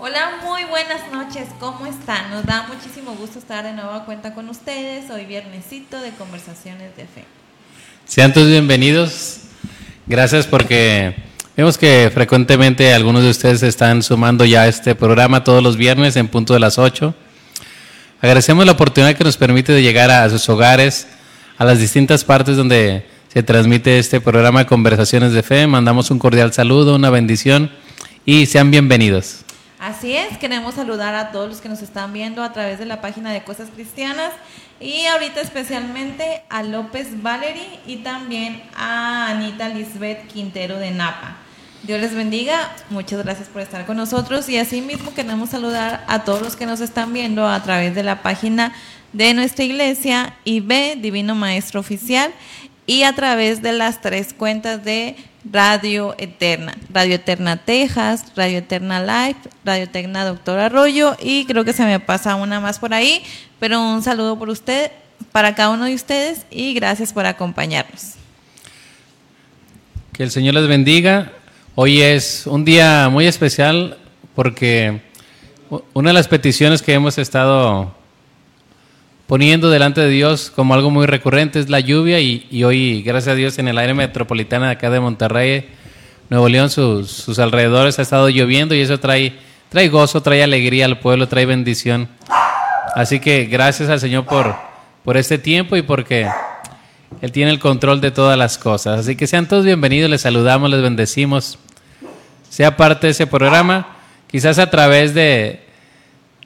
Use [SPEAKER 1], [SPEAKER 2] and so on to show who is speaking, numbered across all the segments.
[SPEAKER 1] Hola, muy buenas noches, ¿cómo están? Nos da muchísimo gusto estar de nuevo a cuenta con ustedes, hoy viernesito de Conversaciones de Fe.
[SPEAKER 2] Sean todos bienvenidos, gracias porque vemos que frecuentemente algunos de ustedes están sumando ya a este programa todos los viernes en punto de las 8. Agradecemos la oportunidad que nos permite de llegar a sus hogares, a las distintas partes donde se transmite este programa Conversaciones de Fe. Mandamos un cordial saludo, una bendición y sean bienvenidos.
[SPEAKER 1] Así es, queremos saludar a todos los que nos están viendo a través de la página de Cosas Cristianas y ahorita especialmente a López Valery y también a Anita Lisbeth Quintero de Napa. Dios les bendiga, muchas gracias por estar con nosotros y asimismo queremos saludar a todos los que nos están viendo a través de la página de nuestra iglesia IB Divino Maestro Oficial y a través de las tres cuentas de Radio Eterna, Radio Eterna Texas, Radio Eterna Live, Radio Eterna Doctor Arroyo y creo que se me pasa una más por ahí, pero un saludo por usted, para cada uno de ustedes y gracias por acompañarnos.
[SPEAKER 2] Que el Señor les bendiga. Hoy es un día muy especial porque una de las peticiones que hemos estado poniendo delante de Dios como algo muy recurrente es la lluvia y, hoy, gracias a Dios, en el área metropolitana de acá de Monterrey, Nuevo León, sus, alrededores ha estado lloviendo y eso trae, trae gozo, trae alegría al pueblo, trae bendición. Así que gracias al Señor por, por este tiempo y porque Él tiene el control de todas las cosas. Así que sean todos bienvenidos, les saludamos, les bendecimos. Sea parte de ese programa, quizás a través de,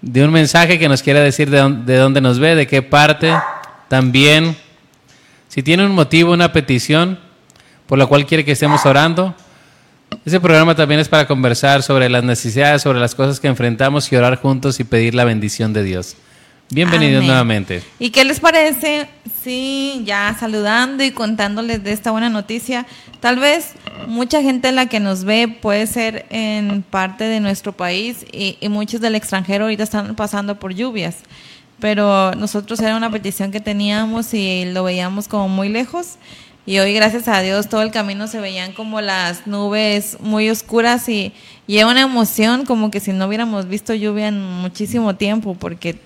[SPEAKER 2] de un mensaje que nos quiera decir de, dónde nos ve, de qué parte. También, si tiene un motivo, una petición por la cual quiere que estemos orando, ese programa también es para conversar sobre las necesidades, sobre las cosas que enfrentamos y orar juntos y pedir la bendición de Dios. Bienvenidos nuevamente.
[SPEAKER 1] ¿Y qué les parece si ya saludando y contándoles de esta buena noticia, tal vez mucha gente la que nos ve puede ser en parte de nuestro país y, muchos del extranjero ahorita están pasando por lluvias, pero nosotros era una petición que teníamos y lo veíamos como muy lejos. Y hoy gracias a Dios todo el camino se veían como las nubes muy oscuras y, y una emoción como que si no hubiéramos visto lluvia en muchísimo tiempo porque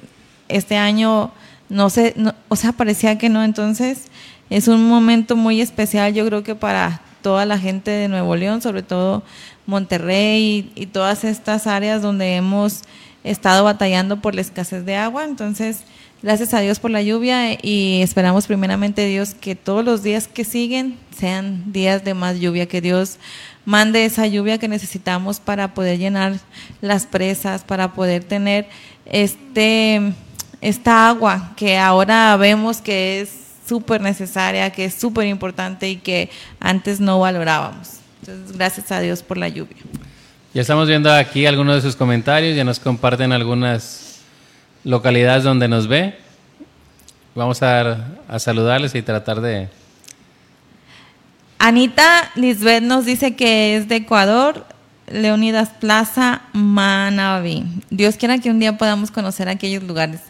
[SPEAKER 1] este año no sé, o sea, parecía que no, entonces es un momento muy especial yo creo que para toda la gente de Nuevo León, sobre todo Monterrey y, todas estas áreas donde hemos estado batallando por la escasez de agua, entonces gracias a Dios por la lluvia y esperamos primeramente Dios que todos los días que siguen sean días de más lluvia, que Dios mande esa lluvia que necesitamos para poder llenar las presas, para poder tener este esta agua que ahora vemos que es súper necesaria, que es súper importante y que antes no valorábamos. Entonces, gracias a Dios por la lluvia.
[SPEAKER 2] Ya estamos viendo aquí algunos de sus comentarios, ya nos comparten algunas localidades donde nos ve. Vamos a, a saludarles y tratar de...
[SPEAKER 1] Anita Lisbeth nos dice que es de Ecuador, Leonidas Plaza, Manaví. Dios quiera que un día podamos conocer aquellos lugares.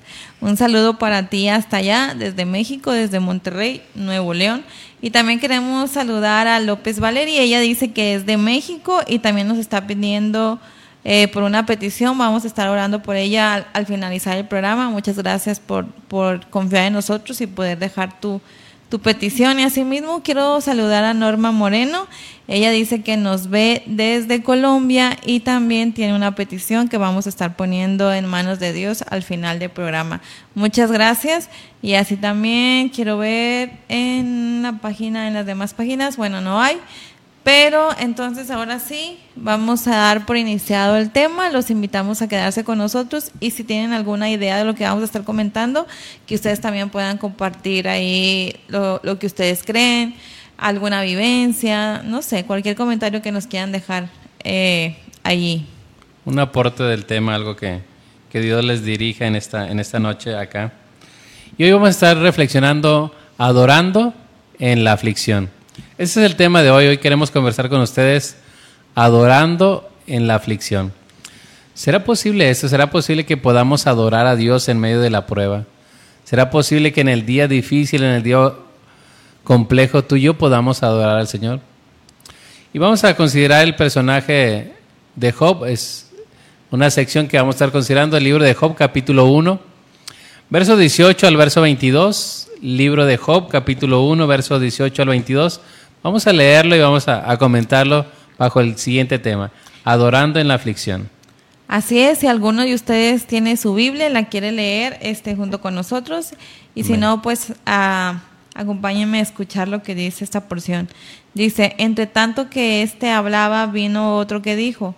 [SPEAKER 1] Un saludo para ti hasta allá, desde México, desde Monterrey, Nuevo León. Y también queremos saludar a López Valeria. Ella dice que es de México y también nos está pidiendo eh, por una petición. Vamos a estar orando por ella al, finalizar el programa. Muchas gracias por, por confiar en nosotros y poder dejar tu tu petición. Y asimismo quiero saludar a Norma Moreno. Ella dice que nos ve desde Colombia y también tiene una petición que vamos a estar poniendo en manos de Dios al final del programa. Muchas gracias. Y así también quiero ver en la página, en las demás páginas, bueno, no hay. Pero entonces ahora sí, vamos a dar por iniciado el tema, los invitamos a quedarse con nosotros y si tienen alguna idea de lo que vamos a estar comentando, que ustedes también puedan compartir ahí lo, que ustedes creen, alguna vivencia, no sé, cualquier comentario que nos quieran dejar eh, allí.
[SPEAKER 2] Un aporte del tema, algo que, que Dios les dirija en esta, en esta noche acá. Y hoy vamos a estar reflexionando, adorando en la aflicción. Ese es el tema de hoy. Hoy queremos conversar con ustedes adorando en la aflicción. ¿Será posible eso? ¿Será posible que podamos adorar a Dios en medio de la prueba? ¿Será posible que en el día difícil, en el día complejo tú y yo podamos adorar al Señor? Y vamos a considerar el personaje de Job. Es, una sección que vamos a estar considerando, el libro de Job, capítulo 1, verso 18 al verso 22. Libro de Job, capítulo 1, verso 18 al 22. Vamos a leerlo y vamos a, a comentarlo bajo el siguiente tema, adorando en la aflicción.
[SPEAKER 1] Así es, si alguno de ustedes tiene su Biblia, la quiere leer este, junto con nosotros, y si no, pues ah, acompáñenme a escuchar lo que dice esta porción. Dice, entre tanto que éste hablaba, vino otro que dijo,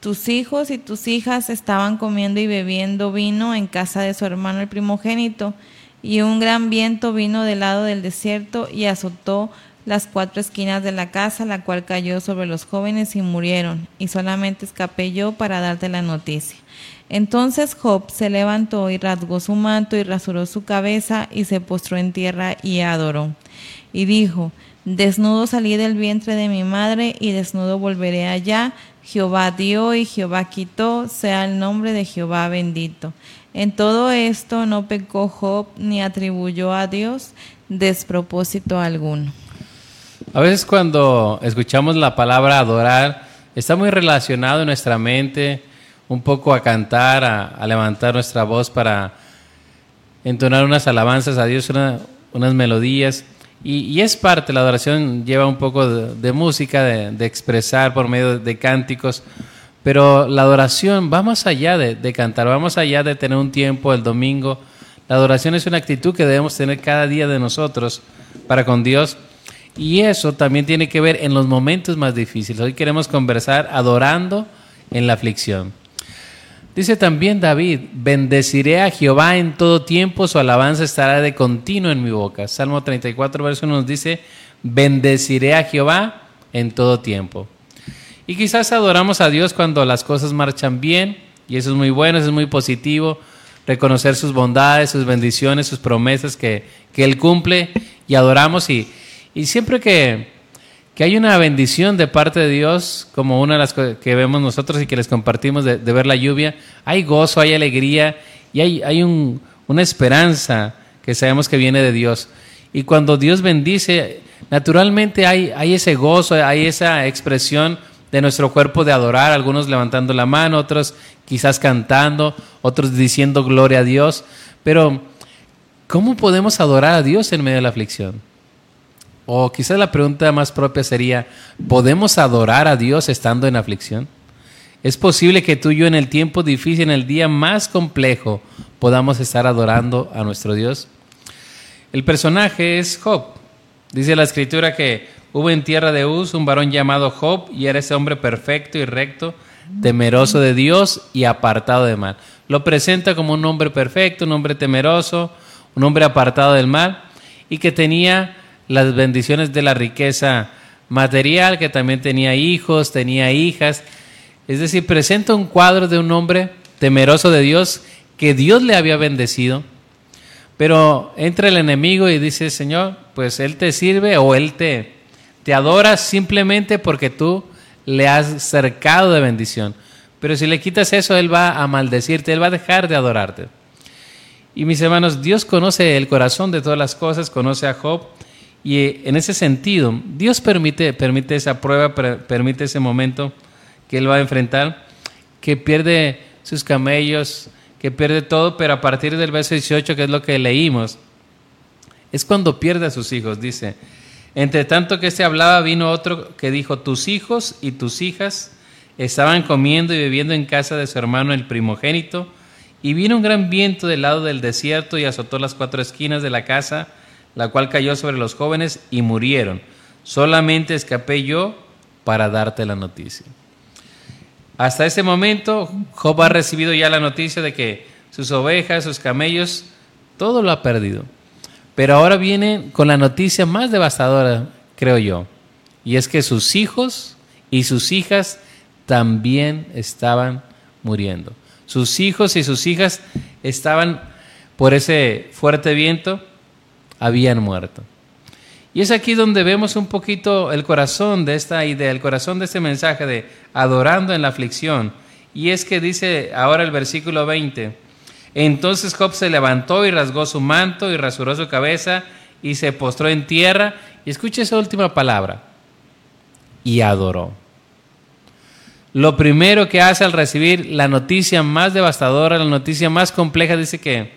[SPEAKER 1] tus hijos y tus hijas estaban comiendo y bebiendo vino en casa de su hermano el primogénito, y un gran viento vino del lado del desierto y azotó las cuatro esquinas de la casa, la cual cayó sobre los jóvenes y murieron, y solamente escapé yo para darte la noticia. Entonces Job se levantó y rasgó su manto y rasuró su cabeza y se postró en tierra y adoró. Y dijo, Desnudo salí del vientre de mi madre y desnudo volveré allá. Jehová dio y Jehová quitó, sea el nombre de Jehová bendito. En todo esto no pecó Job ni atribuyó a Dios despropósito alguno.
[SPEAKER 2] A veces cuando escuchamos la palabra adorar, está muy relacionado en nuestra mente un poco a cantar, a, levantar nuestra voz para entonar unas alabanzas a Dios, una- unas melodías. Y, y es parte, la adoración lleva un poco de, música, de, expresar por medio de, cánticos, pero la adoración va más allá de, de cantar, va más allá de tener un tiempo el domingo. La adoración es una actitud que debemos tener cada día de nosotros para con Dios. Y eso también tiene que ver en los momentos más difíciles. Hoy queremos conversar adorando en la aflicción. Dice también David, bendeciré a Jehová en todo tiempo, su alabanza estará de continuo en mi boca. Salmo 34, verso 1 nos dice, bendeciré a Jehová en todo tiempo. Y quizás adoramos a Dios cuando las cosas marchan bien, y eso es muy bueno, eso es muy positivo, reconocer sus bondades, sus bendiciones, sus promesas que, que Él cumple, y adoramos, y, y siempre que, que hay una bendición de parte de Dios, como una de las que vemos nosotros y que les compartimos de, ver la lluvia, hay gozo, hay alegría y hay, hay un- una esperanza que sabemos que viene de Dios. Y cuando Dios bendice, naturalmente hay, hay ese gozo, hay esa expresión de nuestro cuerpo de adorar, algunos levantando la mano, otros quizás cantando, otros diciendo gloria a Dios. Pero, ¿cómo podemos adorar a Dios en medio de la aflicción? O quizás la pregunta más propia sería, ¿podemos adorar a Dios estando en aflicción? ¿Es posible que tú y yo en el tiempo difícil, en el día más complejo, podamos estar adorando a nuestro Dios? El personaje es Job. Dice la escritura que hubo en tierra de Uz un varón llamado Job y era ese hombre perfecto y recto, temeroso de Dios y apartado de mal. Lo presenta como un hombre perfecto, un hombre temeroso, un hombre apartado del mal y que tenía las bendiciones de la riqueza material, que también tenía hijos, tenía hijas. Es decir, presenta un cuadro de un hombre temeroso de Dios que Dios le había bendecido. Pero entra el enemigo y dice, Señor, pues Él te sirve o Él te, te adora simplemente porque tú le has cercado de bendición. Pero si le quitas eso, Él va a maldecirte, Él va a dejar de adorarte. Y mis hermanos, Dios conoce el corazón de todas las cosas, conoce a Job. Y eh, en ese sentido, Dios permite, permite esa prueba, per- permite ese momento que Él va a enfrentar, que pierde sus camellos, que pierde todo, pero a partir del verso 18, que es lo que leímos, es cuando pierde a sus hijos, dice. Entre tanto que se hablaba, vino otro que dijo, tus hijos y tus hijas estaban comiendo y bebiendo en casa de su hermano el primogénito, y vino un gran viento del lado del desierto y azotó las cuatro esquinas de la casa, la cual cayó sobre los jóvenes y murieron. Solamente escapé yo para darte la noticia. Hasta ese momento, Job ha recibido ya la noticia de que sus ovejas, sus camellos, todo lo ha perdido. Pero ahora viene con la noticia más devastadora, creo yo, y es que sus hijos y sus hijas también estaban muriendo. Sus hijos y sus hijas estaban, por ese fuerte viento, habían muerto. Y es aquí donde vemos un poquito el corazón de esta idea, el corazón de este mensaje de adorando en la aflicción. Y es que dice ahora el versículo 20, entonces Job se levantó y rasgó su manto y rasuró su cabeza y se postró en tierra. Y escuche esa última palabra, y adoró. lo primero que hace al recibir la noticia más devastadora, la noticia más compleja, dice que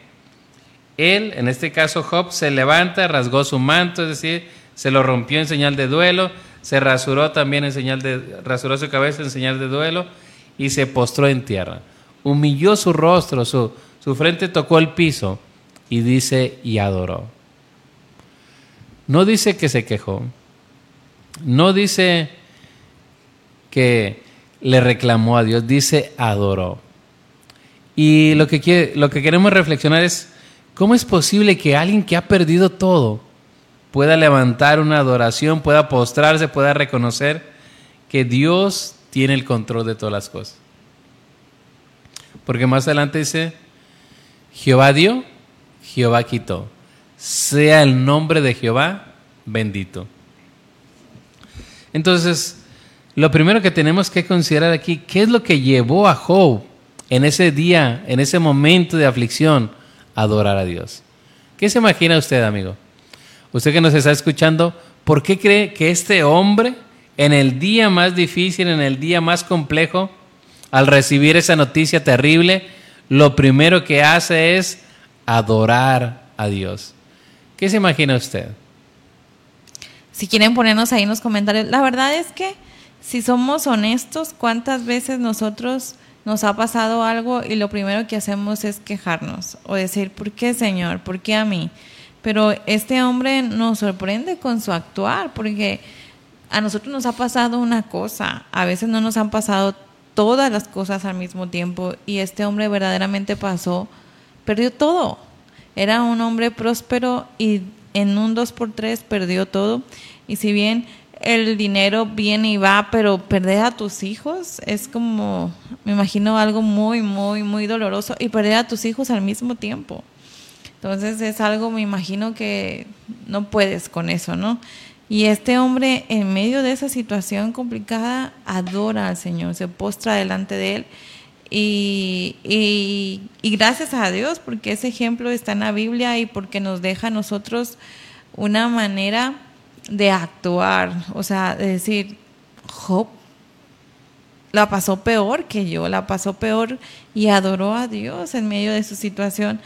[SPEAKER 2] él, en este caso Job, se levanta, rasgó su manto, es decir, se lo rompió en señal de duelo, se rasuró también en señal de, rasuró su cabeza en señal de duelo y se postró en tierra. Humilló su rostro, su, su frente tocó el piso y dice y adoró. No dice que se quejó, no dice que le reclamó a Dios, dice adoró. Y lo que, lo que queremos reflexionar es, ¿cómo es posible que alguien que ha perdido todo pueda levantar una adoración, pueda postrarse, pueda reconocer que Dios tiene el control de todas las cosas? Porque más adelante dice, Jehová dio, Jehová quitó. Sea el nombre de Jehová bendito. Entonces, lo primero que tenemos que considerar aquí, ¿qué es lo que llevó a Job en ese día, en ese momento de aflicción, adorar a Dios? ¿Qué se imagina usted, amigo? Usted que nos está escuchando, ¿por qué cree que este hombre, en el día más difícil, en el día más complejo, al recibir esa noticia terrible, lo primero que hace es adorar a Dios? ¿Qué se imagina usted?
[SPEAKER 1] Si quieren ponernos ahí en los comentarios, la verdad es que si somos honestos, ¿cuántas veces nosotros nos ha pasado algo y lo primero que hacemos es quejarnos o decir, ¿por qué Señor? ¿Por qué a mí? Pero este hombre nos sorprende con su actuar, porque a nosotros nos ha pasado una cosa, a veces no nos han pasado todas las cosas al mismo tiempo y este hombre verdaderamente pasó, perdió todo. Era un hombre próspero y en un 2 por 3 perdió todo. Y si bien el dinero viene y va, pero perder a tus hijos es como, me imagino algo muy, muy, muy doloroso y perder a tus hijos al mismo tiempo. Entonces es algo, me imagino que no puedes con eso, ¿no? Y este hombre en medio de esa situación complicada adora al Señor, se postra delante de Él y, y, y gracias a Dios porque ese ejemplo está en la Biblia y porque nos deja a nosotros una manera de actuar, o sea, de decir, Job la pasó peor que yo, la pasó peor y adoró a Dios en medio de su situación.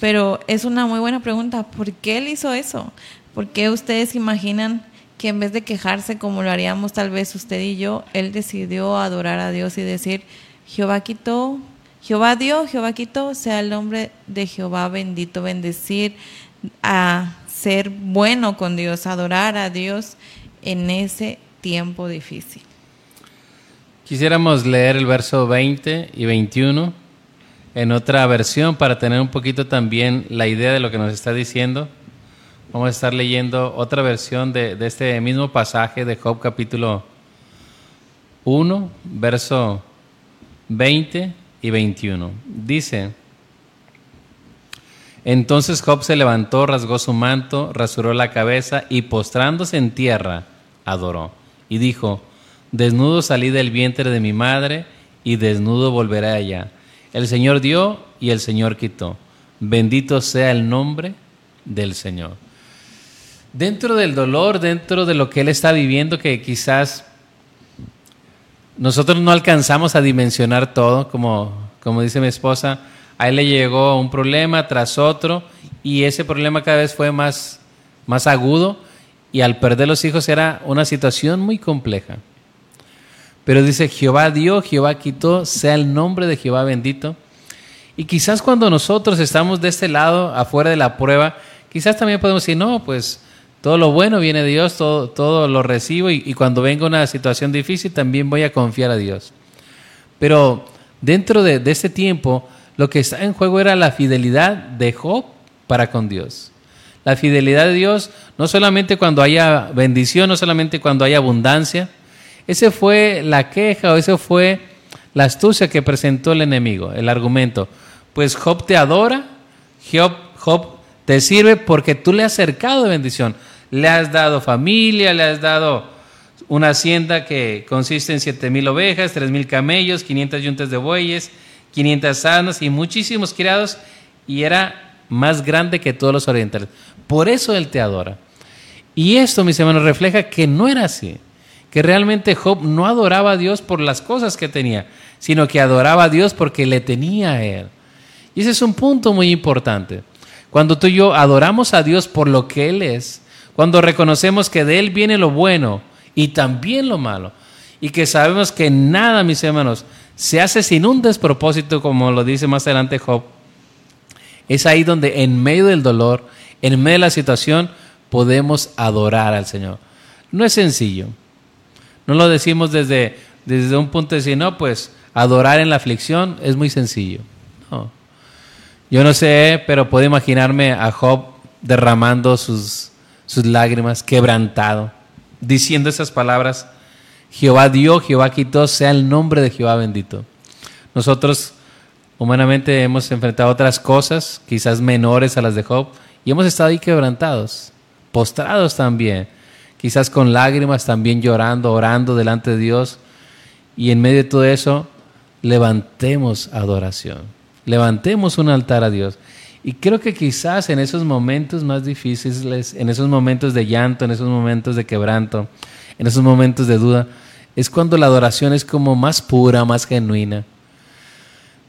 [SPEAKER 1] Pero es una muy buena pregunta, ¿por qué él hizo eso? ¿Por qué ustedes imaginan que en vez de quejarse como lo haríamos tal vez usted y yo, él decidió adorar a Dios y decir, Jehová quitó, Jehová dio, Jehová quitó, sea el nombre de Jehová bendito, bendecir a ser bueno con Dios, adorar a Dios en ese tiempo difícil.
[SPEAKER 2] Quisiéramos leer el verso 20 y 21 en otra versión para tener un poquito también la idea de lo que nos está diciendo. Vamos a estar leyendo otra versión de, este mismo pasaje de Job capítulo 1, verso 20 y 21. Dice, entonces Job se levantó, rasgó su manto, rasuró la cabeza y postrándose en tierra, adoró. Y dijo, desnudo salí del vientre de mi madre y desnudo volveré allá. El Señor dio y el Señor quitó. Bendito sea el nombre del Señor. Dentro del dolor, dentro de lo que él está viviendo, que quizás nosotros no alcanzamos a dimensionar todo, como, como dice mi esposa, a le llegó un problema tras otro y ese problema cada vez fue más, más agudo y al perder los hijos era una situación muy compleja. Pero dice, Jehová dio, Jehová quitó, sea el nombre de Jehová bendito. Y quizás cuando nosotros estamos de este lado, afuera de la prueba, quizás también podemos decir, no, pues todo lo bueno viene de Dios, todo, todo lo recibo y, y cuando venga una situación difícil también voy a confiar a Dios. Pero dentro de, de este tiempo, lo que está en juego era la fidelidad de Job para con Dios. La fidelidad de Dios no solamente cuando haya bendición, no solamente cuando haya abundancia. Ese fue la queja o esa fue la astucia que presentó el enemigo, el argumento. Pues Job te adora, Job, Job te sirve porque tú le has acercado de bendición. Le has dado familia, le has dado una hacienda que consiste en siete mil ovejas, tres mil camellos, 500 yuntas de bueyes, 500 sanos y muchísimos criados, y era más grande que todos los orientales. Por eso él te adora. Y esto, mis hermanos, refleja que no era así, que realmente Job no adoraba a Dios por las cosas que tenía, sino que adoraba a Dios porque le tenía a Él. Y ese es un punto muy importante. Cuando tú y yo adoramos a Dios por lo que Él es, cuando reconocemos que de Él viene lo bueno y también lo malo, y que sabemos que nada, mis hermanos, se hace sin un despropósito, como lo dice más adelante Job, es ahí donde en medio del dolor, en medio de la situación, podemos adorar al Señor. No es sencillo. No lo decimos desde, desde un punto de decir, no, pues adorar en la aflicción es muy sencillo. Yo no sé, pero puedo imaginarme a Job derramando sus, sus lágrimas, quebrantado, diciendo esas palabras, Jehová dio, Jehová quitó, sea el nombre de Jehová bendito. Nosotros humanamente hemos enfrentado otras cosas, quizás menores a las de Job, y hemos estado ahí quebrantados, postrados también, quizás con lágrimas, también llorando, orando delante de Dios, y en medio de todo eso, levantemos adoración, levantemos un altar a Dios. Y creo que quizás en esos momentos más difíciles, en esos momentos de llanto, en esos momentos de quebranto, en esos momentos de duda, es cuando la adoración es como más pura, más genuina.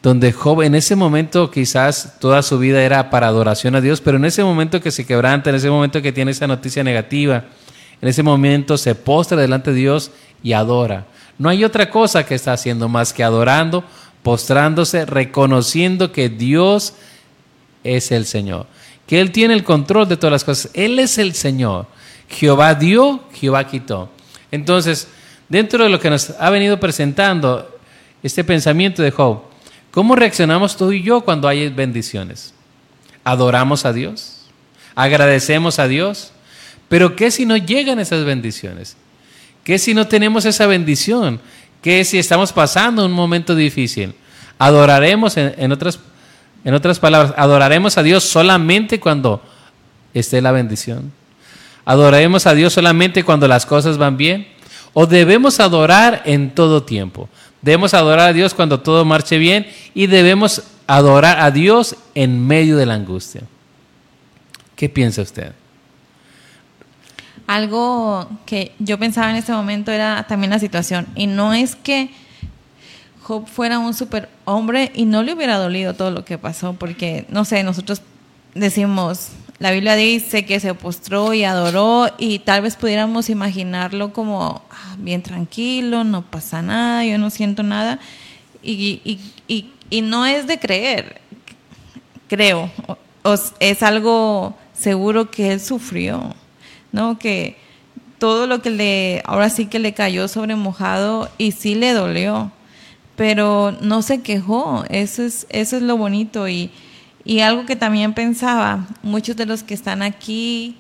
[SPEAKER 2] Donde Job en ese momento quizás toda su vida era para adoración a Dios, pero en ese momento que se quebranta, en ese momento que tiene esa noticia negativa, en ese momento se postra delante de Dios y adora. No hay otra cosa que está haciendo más que adorando, postrándose, reconociendo que Dios es el Señor, que Él tiene el control de todas las cosas. Él es el Señor. Jehová dio, Jehová quitó. Entonces, dentro de lo que nos ha venido presentando este pensamiento de Job, ¿cómo reaccionamos tú y yo cuando hay bendiciones? ¿Adoramos a Dios? ¿Agradecemos a Dios? Pero ¿qué si no llegan esas bendiciones? ¿Qué si no tenemos esa bendición? ¿Qué si estamos pasando un momento difícil? Adoraremos, en, otras, en otras palabras, adoraremos a Dios solamente cuando esté la bendición. Adoraremos a Dios solamente cuando las cosas van bien. O debemos adorar en todo tiempo. Debemos adorar a Dios cuando todo marche bien y debemos adorar a Dios en medio de la angustia. ¿Qué piensa usted?
[SPEAKER 1] algo que yo pensaba en ese momento era también la situación. Y no es que Job fuera un super hombre y no le hubiera dolido todo lo que pasó, porque, no sé, nosotros decimos, la Biblia dice que se postró y adoró y tal vez pudiéramos imaginarlo como ah, bien tranquilo, no pasa nada, yo no siento nada. Y, y, y, y no es de creer, creo, es algo seguro que él sufrió ¿no? Que todo lo que le, ahora sí que le cayó sobre mojado y sí le dolió, pero no se quejó, eso es, eso es lo bonito y, y algo que también pensaba, muchos de los que están aquí,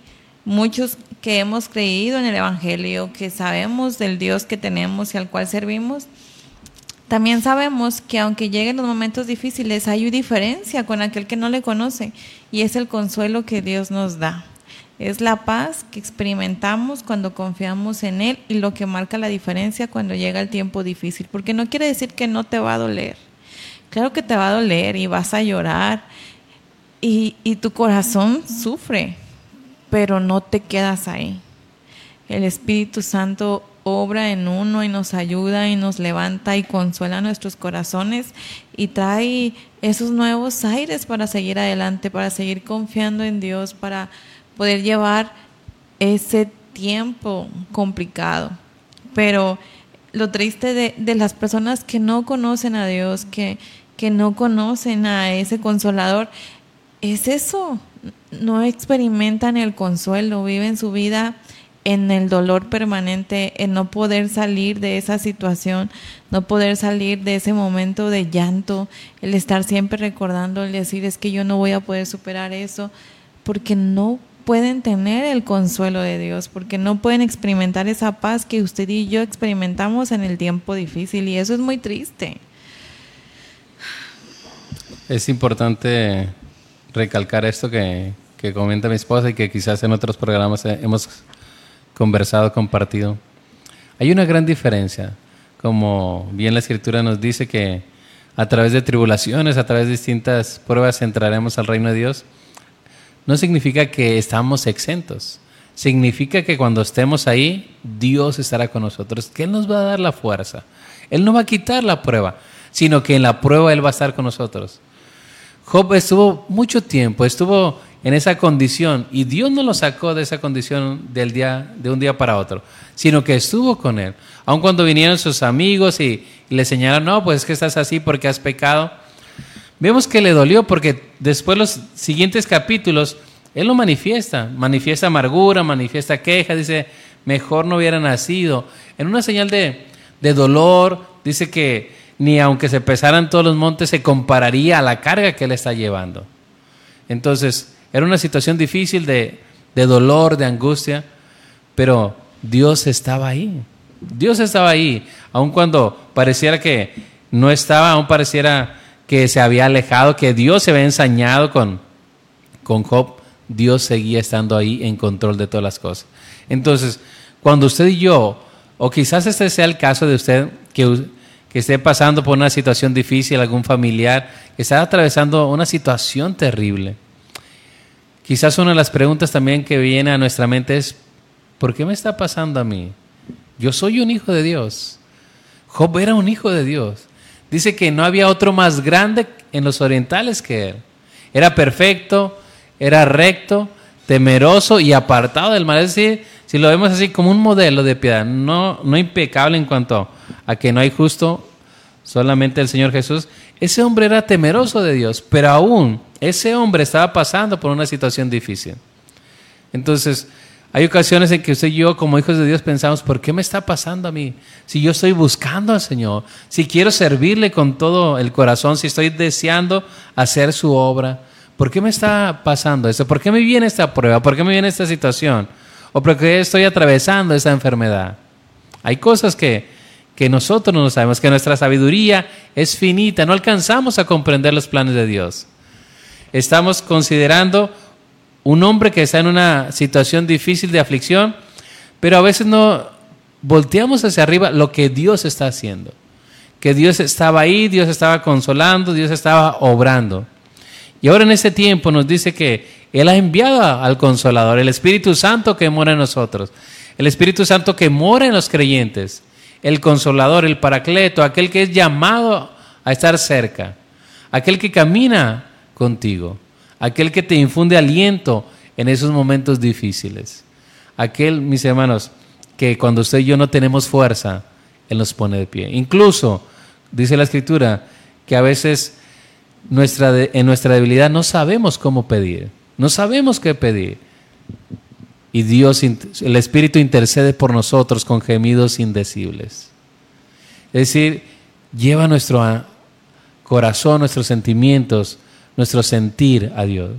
[SPEAKER 1] muchos que hemos creído en el Evangelio, que sabemos del Dios que tenemos y al cual servimos, también sabemos que aunque lleguen los momentos difíciles, hay diferencia con aquel que no le conoce y es el consuelo que Dios nos da. Es la paz que experimentamos cuando confiamos en Él y lo que marca la diferencia cuando llega el tiempo difícil. Porque no quiere decir que no te va a doler. Claro que te va a doler y vas a llorar y, y tu corazón sufre, pero no te quedas ahí. El Espíritu Santo obra en uno y nos ayuda y nos levanta y consuela nuestros corazones y trae esos nuevos aires para seguir adelante, para seguir confiando en Dios, para poder llevar ese tiempo complicado. Pero lo triste de, las personas que no conocen a Dios, que, que no conocen a ese consolador, es eso. No experimentan el consuelo, viven su vida en el dolor permanente, en no poder salir de esa situación, no poder salir de ese momento de llanto, el estar siempre recordando, el decir es que yo no voy a poder superar eso, porque no pueden tener el consuelo de Dios, porque no pueden experimentar esa paz que usted y yo experimentamos en el tiempo difícil y eso es muy triste.
[SPEAKER 2] Es importante recalcar esto que, que comenta mi esposa y que quizás en otros programas hemos conversado, compartido. Hay una gran diferencia, como bien la escritura nos dice que a través de tribulaciones, a través de distintas pruebas entraremos al reino de Dios no significa que estamos exentos, significa que cuando estemos ahí, Dios estará con nosotros, que Él nos va a dar la fuerza. Él no va a quitar la prueba, sino que en la prueba Él va a estar con nosotros. Job estuvo mucho tiempo, estuvo en esa condición y Dios no lo sacó de esa condición del día, de un día para otro, sino que estuvo con él. Aun cuando vinieron sus amigos y, le señalaron, no, pues es que estás así porque has pecado. Vemos que le dolió porque después los siguientes capítulos él lo manifiesta, manifiesta amargura, manifiesta queja, dice, mejor no hubiera nacido. En una señal de, de dolor, dice que ni aunque se pesaran todos los montes se compararía a la carga que él está llevando. Entonces, era una situación difícil de, de dolor, de angustia, pero Dios estaba ahí. Dios estaba ahí, aun cuando pareciera que no estaba, aun pareciera que se había alejado, que Dios se había ensañado con, con Job, Dios seguía estando ahí en control de todas las cosas. Entonces, cuando usted y yo, o quizás este sea el caso de usted, que, que esté pasando por una situación difícil, algún familiar, que está atravesando una situación terrible, quizás una de las preguntas también que viene a nuestra mente es, ¿por qué me está pasando a mí? Yo soy un hijo de Dios. Job era un hijo de Dios. Dice que no había otro más grande en los orientales que él. Era perfecto, era recto, temeroso y apartado del mal. Es decir, si lo vemos así como un modelo de piedad, no, no impecable en cuanto a que no hay justo, solamente el Señor Jesús, ese hombre era temeroso de Dios, pero aún ese hombre estaba pasando por una situación difícil. Entonces, hay ocasiones en que usted y yo, como hijos de Dios, pensamos, ¿por qué me está pasando a mí? Si yo estoy buscando al Señor, si quiero servirle con todo el corazón, si estoy deseando hacer su obra, ¿por qué me está pasando esto? ¿Por qué me viene esta prueba? ¿Por qué me viene esta situación? ¿O por qué estoy atravesando esta enfermedad? Hay cosas que, que nosotros no sabemos, que nuestra sabiduría es finita, no alcanzamos a comprender los planes de Dios. Estamos considerando un hombre que está en una situación difícil de aflicción, pero a veces no volteamos hacia arriba lo que Dios está haciendo. Que Dios estaba ahí, Dios estaba consolando, Dios estaba obrando. Y ahora en ese tiempo nos dice que Él ha enviado al Consolador, el Espíritu Santo que mora en nosotros, el Espíritu Santo que mora en los creyentes, el Consolador, el Paracleto, aquel que es llamado a estar cerca, aquel que camina contigo, aquel que te infunde aliento en esos momentos difíciles, aquel, mis hermanos, que cuando usted y yo no tenemos fuerza, Él nos pone de pie. Incluso, dice la Escritura, que a veces nuestra, en nuestra debilidad no sabemos cómo pedir, no sabemos qué pedir. Y Dios, el Espíritu intercede por nosotros con gemidos indecibles. Es decir, lleva nuestro corazón, nuestros sentimientos, nuestro sentir a Dios.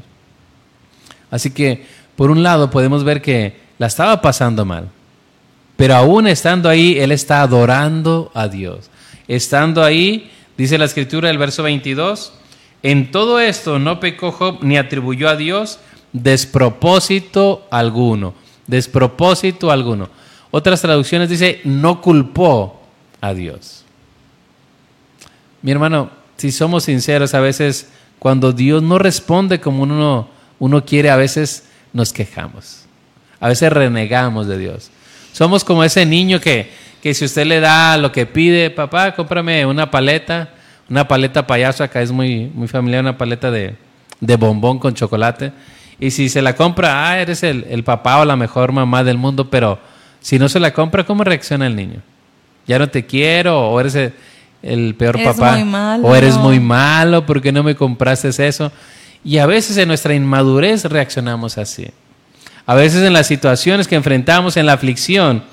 [SPEAKER 2] Así que, por un lado, podemos ver que la estaba pasando mal, pero aún estando ahí, él está adorando a Dios. Estando ahí, dice la escritura del verso 22, en todo esto no pecó ni atribuyó a Dios despropósito alguno. Despropósito alguno. Otras traducciones dice, no culpó a Dios. Mi hermano, si somos sinceros, a veces cuando Dios no responde como uno, uno quiere, a veces nos quejamos. A veces renegamos de Dios. Somos como ese niño que, que si usted le da lo que pide, papá, cómprame una paleta, una paleta payaso, acá es muy, muy familiar, una paleta de, bombón con chocolate. Y si se la compra, ah, eres el, papá o la mejor mamá del mundo, pero si no se la compra, ¿cómo reacciona el niño? Ya no te quiero, o eres el, peor papá, o eres muy malo, ¿por qué no me compraste eso? Y a veces en nuestra inmadurez reaccionamos así. A veces en las situaciones que enfrentamos, en la aflicción,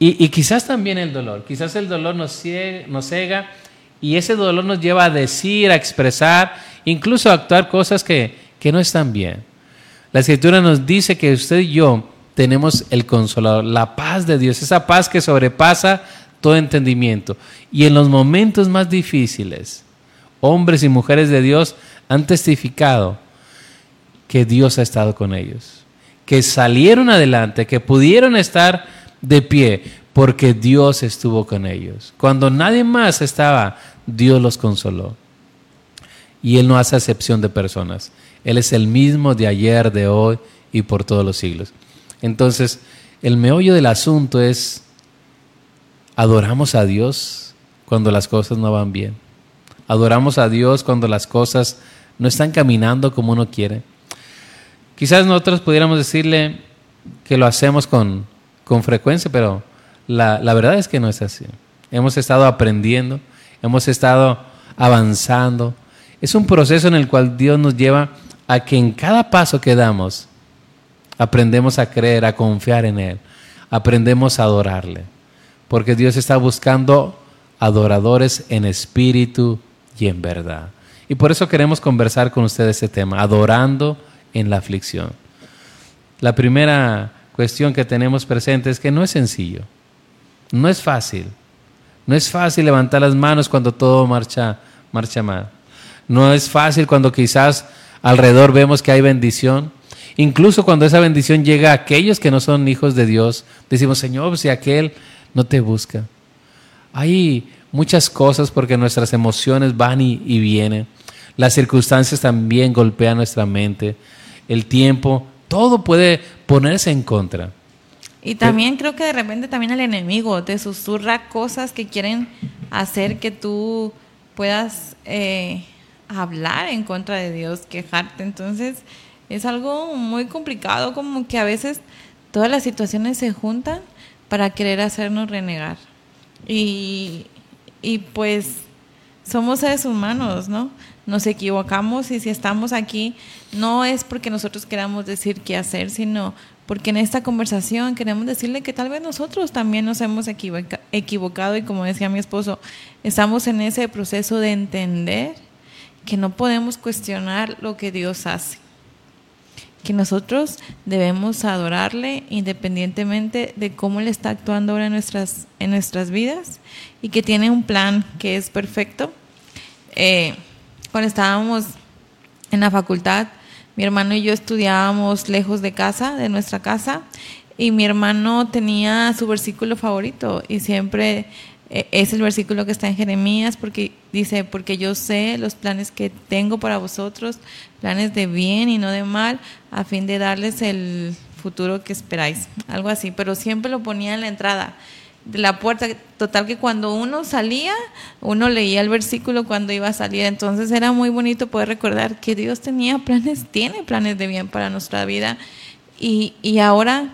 [SPEAKER 2] y, quizás también el dolor, quizás el dolor nos, nos cega y ese dolor nos lleva a decir, a expresar, incluso a actuar cosas que, que no están bien. La escritura nos dice que usted y yo tenemos el consolador, la paz de Dios, esa paz que sobrepasa todo entendimiento. Y en los momentos más difíciles, hombres y mujeres de Dios han testificado que Dios ha estado con ellos, que salieron adelante, que pudieron estar de pie, porque Dios estuvo con ellos. Cuando nadie más estaba, Dios los consoló. Y Él no hace excepción de personas. Él es el mismo de ayer, de hoy y por todos los siglos. Entonces, el meollo del asunto es, adoramos a Dios cuando las cosas no van bien. Adoramos a Dios cuando las cosas no están caminando como uno quiere. Quizás nosotros pudiéramos decirle que lo hacemos con, con frecuencia, pero la, la verdad es que no es así. Hemos estado aprendiendo, hemos estado avanzando. Es un proceso en el cual Dios nos lleva a que en cada paso que damos aprendemos a creer, a confiar en Él, aprendemos a adorarle, porque Dios está buscando adoradores en espíritu y en verdad. Y por eso queremos conversar con ustedes este tema, adorando en la aflicción. La primera cuestión que tenemos presente es que no es sencillo, no es fácil. No es fácil levantar las manos cuando todo marcha, marcha mal. No es fácil cuando quizás alrededor vemos que hay bendición. Incluso cuando esa bendición llega a aquellos que no son hijos de Dios, decimos, Señor, si aquel no te busca. Hay muchas cosas porque nuestras emociones van y, y vienen. Las circunstancias también golpean nuestra mente. El tiempo, todo puede ponerse en contra.
[SPEAKER 1] Y también creo que de repente también el enemigo te susurra cosas que quieren hacer que tú puedas eh, hablar en contra de Dios, quejarte. Entonces es algo muy complicado, como que a veces todas las situaciones se juntan para querer hacernos renegar. Y, y pues somos seres humanos, ¿no? Nos equivocamos y si estamos aquí no es porque nosotros queramos decir qué hacer, sino porque en esta conversación queremos decirle que tal vez nosotros también nos hemos equivocado y como decía mi esposo, estamos en ese proceso de entender que no podemos cuestionar lo que Dios hace, que nosotros debemos adorarle independientemente de cómo Él está actuando ahora en nuestras, en nuestras vidas y que tiene un plan que es perfecto. Eh, cuando estábamos en la facultad, mi hermano y yo estudiábamos lejos de casa, de nuestra casa, y mi hermano tenía su versículo favorito y siempre eh, es el versículo que está en Jeremías porque dice, porque yo sé los planes que tengo para vosotros, planes de bien y no de mal, a fin de darles el futuro que esperáis, algo así, pero siempre lo ponía en la entrada de la puerta. Total que cuando uno salía, uno leía el versículo cuando iba a salir. Entonces era muy bonito poder recordar que Dios tenía planes, tiene planes de bien para nuestra vida. Y, y ahora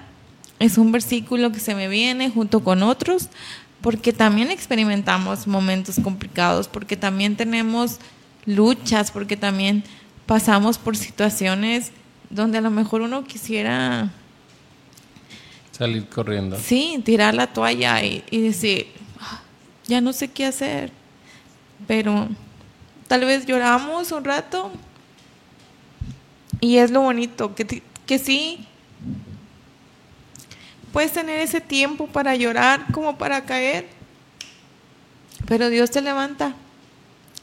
[SPEAKER 1] es un versículo que se me viene junto con otros, porque también experimentamos momentos complicados, porque también tenemos luchas, porque también pasamos por situaciones donde a lo mejor uno quisiera
[SPEAKER 2] Salir corriendo.
[SPEAKER 1] Sí, tirar la toalla y, decir, ah, ya no sé qué hacer. Pero tal vez lloramos un rato y es lo bonito, que, que sí, puedes tener ese tiempo para llorar como para caer, pero Dios te levanta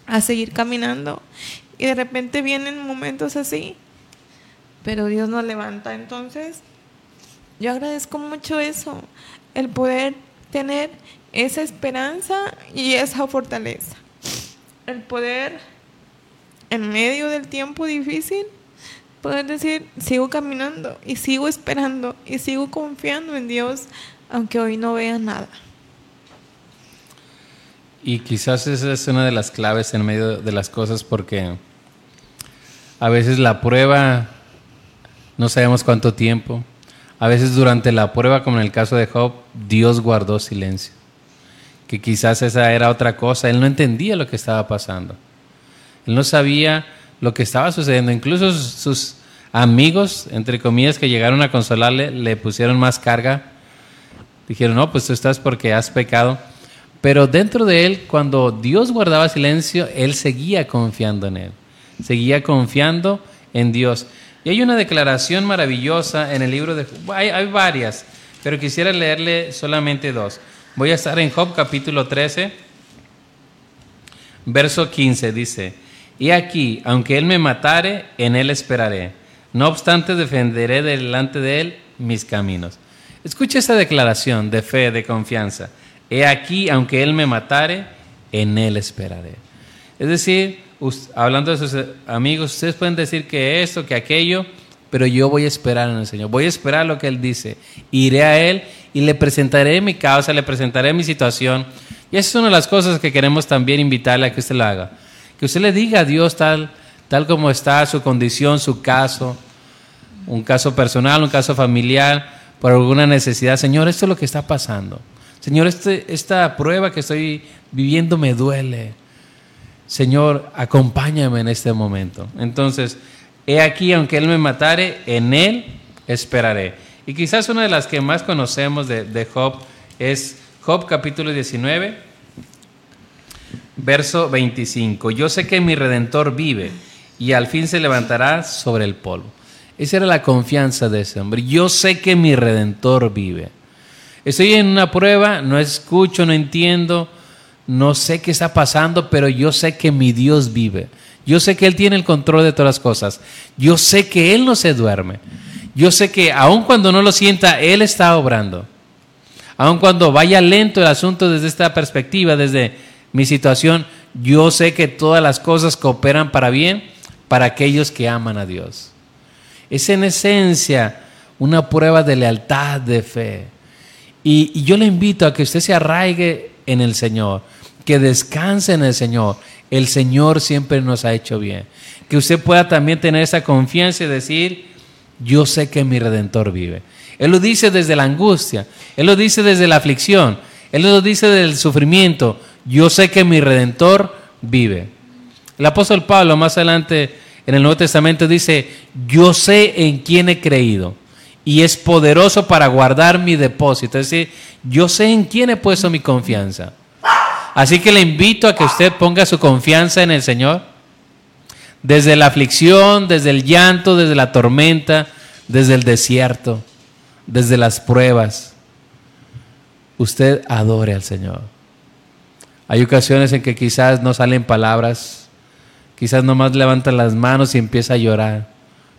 [SPEAKER 1] a seguir caminando y de repente vienen momentos así, pero Dios nos levanta entonces yo agradezco mucho eso, el poder tener esa esperanza y esa fortaleza. El poder, en medio del tiempo difícil, poder decir, sigo caminando y sigo esperando y sigo confiando en Dios, aunque hoy no vea nada.
[SPEAKER 2] Y quizás esa es una de las claves en medio de las cosas porque a veces la prueba no sabemos cuánto tiempo, a veces durante la prueba, como en el caso de Job, Dios guardó silencio. Que quizás esa era otra cosa. Él no entendía lo que estaba pasando. Él no sabía lo que estaba sucediendo. Incluso sus amigos, entre comillas, que llegaron a consolarle, le pusieron más carga. Dijeron, no, pues tú estás porque has pecado. Pero dentro de él, cuando Dios guardaba silencio, él seguía confiando en él. Seguía confiando en Dios. Y hay una declaración maravillosa en el libro de hay, hay varias, pero quisiera leerle solamente dos. Voy a estar en Job capítulo 13, verso 15, dice, y aquí, aunque él me matare, en él esperaré. No obstante, defenderé delante de él mis caminos. Escucha esa declaración de fe, de confianza. He aquí, aunque él me matare, en él esperaré. Es decir, hablando de sus amigos, ustedes pueden decir que esto, que aquello, pero yo voy a esperar en el Señor, voy a esperar lo que Él dice, iré a Él y le presentaré mi causa, le presentaré mi situación. Y esa es una de las cosas que queremos también invitarle a que usted lo haga, que usted le diga a Dios tal, tal como está su condición, su caso, un caso personal, un caso familiar, por alguna necesidad. Señor, esto es lo que está pasando. Señor, este, esta prueba que estoy viviendo me duele. Señor, acompáñame en este momento. Entonces, he aquí, aunque Él me matare, en Él esperaré. Y quizás una de las que más conocemos de, de Job es Job capítulo 19, verso 25. Yo sé que mi redentor vive y al fin se levantará sobre el polvo. Esa era la confianza de ese hombre. Yo sé que mi redentor vive. Estoy en una prueba, no escucho, no entiendo, no sé qué está pasando, pero yo sé que mi Dios vive. Yo sé que Él tiene el control de todas las cosas. Yo sé que Él no se duerme. Yo sé que aun cuando no lo sienta, Él está obrando. Aun cuando vaya lento el asunto desde esta perspectiva, desde mi situación, yo sé que todas las cosas cooperan para bien para aquellos que aman a Dios. Es en esencia una prueba de lealtad, de fe. Y, yo le invito a que usted se arraigue en el Señor, que descanse en el Señor. El Señor siempre nos ha hecho bien. Que usted pueda también tener esa confianza y decir, yo sé que mi redentor vive. Él lo dice desde la angustia, Él lo dice desde la aflicción, Él lo dice desde el sufrimiento. Yo sé que mi redentor vive. El apóstol Pablo más adelante en el Nuevo Testamento dice, yo sé en quién he creído y es poderoso para guardar mi depósito. Es decir, yo sé en quién he puesto mi confianza. Así que le invito a que usted ponga su confianza en el Señor. Desde la aflicción, desde el llanto, desde la tormenta, desde el desierto, desde las pruebas. Usted adore al Señor. Hay ocasiones en que quizás no salen palabras Quizás nomás levanta las manos y empieza a llorar,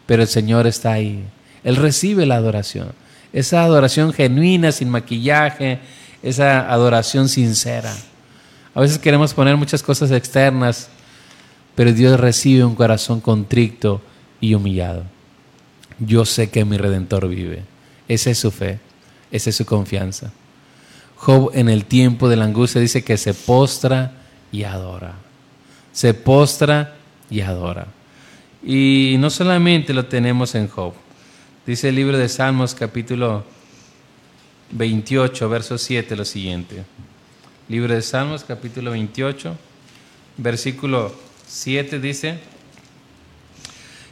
[SPEAKER 2] pero el Señor está ahí. Él recibe la adoración. Esa adoración genuina, sin maquillaje, esa adoración sincera. A veces queremos poner muchas cosas externas, pero Dios recibe un corazón contrito y humillado. Yo sé que mi redentor vive. Esa es su fe, esa es su confianza. Job en el tiempo de la angustia dice que se postra y adora se postra y adora. Y no solamente lo tenemos en Job. Dice el libro de Salmos capítulo 28, verso 7 lo siguiente. Libro de Salmos capítulo 28, versículo 7 dice,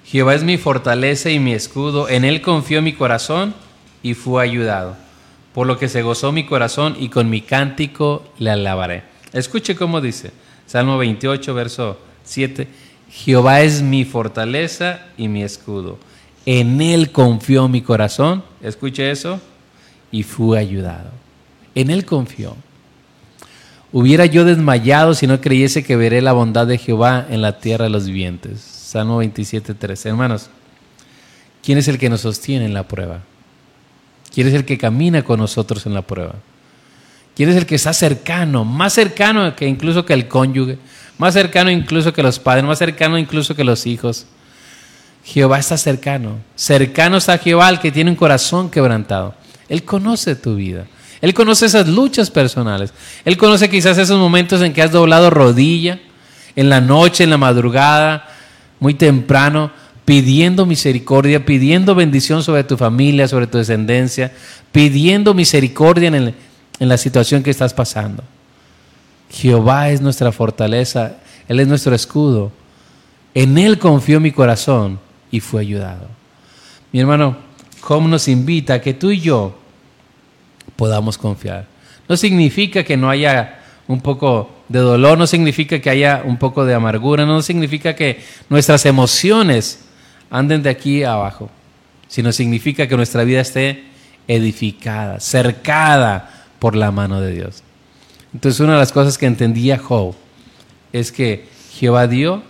[SPEAKER 2] Jehová es mi fortaleza y mi escudo, en él confió mi corazón y fue ayudado, por lo que se gozó mi corazón y con mi cántico le alabaré. Escuche cómo dice, Salmo 28, verso 7. Jehová es mi fortaleza y mi escudo. En Él confió mi corazón. Escuche eso. Y fui ayudado. En Él confió. Hubiera yo desmayado si no creyese que veré la bondad de Jehová en la tierra de los vivientes. Salmo 27, 3. Hermanos, ¿quién es el que nos sostiene en la prueba? ¿Quién es el que camina con nosotros en la prueba? ¿Quién es el que está cercano? Más cercano que incluso que el cónyuge, más cercano incluso que los padres, más cercano incluso que los hijos. Jehová está cercano. Cercano está Jehová, el que tiene un corazón quebrantado. Él conoce tu vida. Él conoce esas luchas personales. Él conoce quizás esos momentos en que has doblado rodilla, en la noche, en la madrugada, muy temprano, pidiendo misericordia, pidiendo bendición sobre tu familia, sobre tu descendencia, pidiendo misericordia en en la situación que estás pasando. Jehová es nuestra fortaleza, Él es nuestro escudo. En Él confió mi corazón y fue ayudado. Mi hermano, ¿cómo nos invita a que tú y yo podamos confiar? No significa que no haya un poco de dolor, no significa que haya un poco de amargura, no significa que nuestras emociones anden de aquí abajo, sino significa que nuestra vida esté edificada, cercada por la mano de Dios. Entonces una de las cosas que entendía Job es que Jehová dio,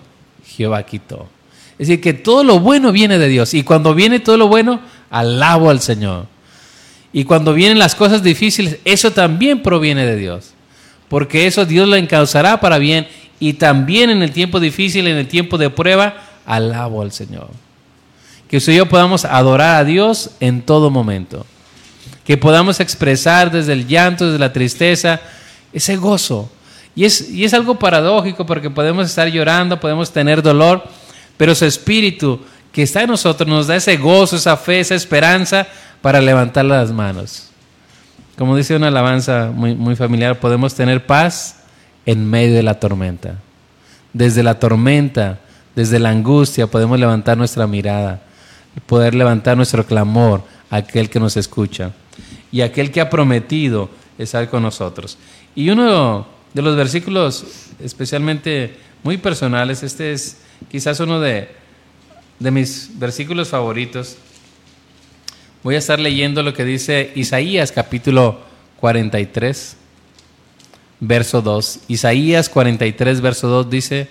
[SPEAKER 2] Jehová quitó. Es decir, que todo lo bueno viene de Dios. Y cuando viene todo lo bueno, alabo al Señor. Y cuando vienen las cosas difíciles, eso también proviene de Dios. Porque eso Dios lo encauzará para bien. Y también en el tiempo difícil, en el tiempo de prueba, alabo al Señor. Que usted y yo podamos adorar a Dios en todo momento. Que podamos expresar desde el llanto, desde la tristeza, ese gozo. Y es, y es algo paradójico porque podemos estar llorando, podemos tener dolor, pero su espíritu que está en nosotros nos da ese gozo, esa fe, esa esperanza para levantar las manos. Como dice una alabanza muy, muy familiar, podemos tener paz en medio de la tormenta. Desde la tormenta, desde la angustia, podemos levantar nuestra mirada, poder levantar nuestro clamor a aquel que nos escucha y aquel que ha prometido estar con nosotros. Y uno de los versículos especialmente muy personales, este es quizás uno de, de mis versículos favoritos. Voy a estar leyendo lo que dice Isaías capítulo 43 verso 2. Isaías 43, verso 2 dice,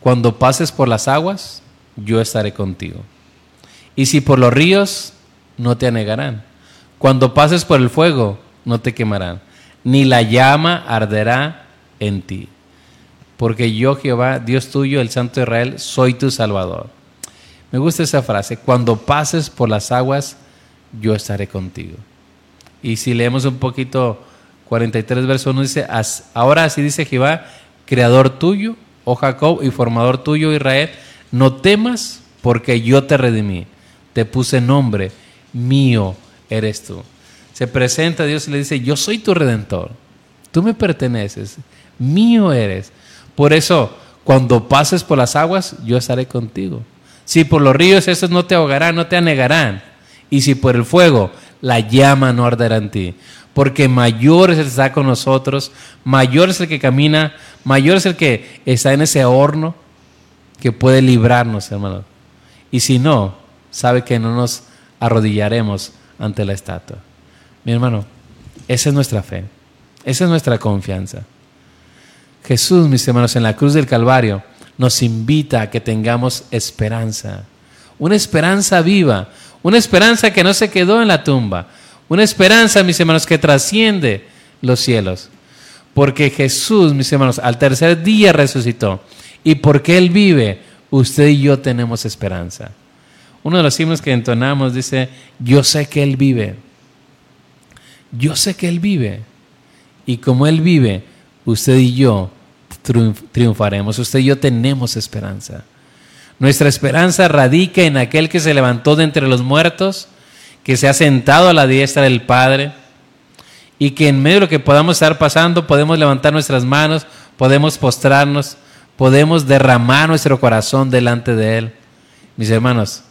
[SPEAKER 2] cuando pases por las aguas, yo estaré contigo. Y si por los ríos, no te anegarán. Cuando pases por el fuego, no te quemarán, ni la llama arderá en ti. Porque yo, Jehová, Dios tuyo, el Santo Israel, soy tu Salvador. Me gusta esa frase, cuando pases por las aguas, yo estaré contigo. Y si leemos un poquito 43, verso 1 dice, ahora así dice Jehová, creador tuyo, oh Jacob, y formador tuyo, Israel, no temas porque yo te redimí, te puse nombre, mío eres tú. Se presenta a Dios y le dice, yo soy tu redentor, tú me perteneces, mío eres. Por eso, cuando pases por las aguas, yo estaré contigo. Si por los ríos, esos no te ahogarán, no te anegarán. Y si por el fuego, la llama no arderá en ti porque mayor es el que está con nosotros, mayor es el que camina, mayor es el que está en ese horno que puede librarnos, hermano. Y si no, sabe que no nos arrodillaremos ante la estatua. Mi hermano, esa es nuestra fe, esa es nuestra confianza. Jesús, mis hermanos, en la cruz del Calvario nos invita a que tengamos esperanza, una esperanza viva, una esperanza que no se quedó en la tumba, una esperanza, mis hermanos, que trasciende los cielos. Porque Jesús, mis hermanos, al tercer día resucitó. Y porque Él vive, usted y yo tenemos esperanza. Uno de los himnos que entonamos dice, yo sé que Él vive. Yo sé que Él vive. Y como Él vive, usted y yo triunfaremos. Usted y yo tenemos esperanza. Nuestra esperanza radica en aquel que se levantó de entre los muertos que se ha sentado a la diestra del Padre y que en medio de lo que podamos estar pasando podemos levantar nuestras manos, podemos postrarnos, podemos derramar nuestro corazón delante de Él. Mis hermanos,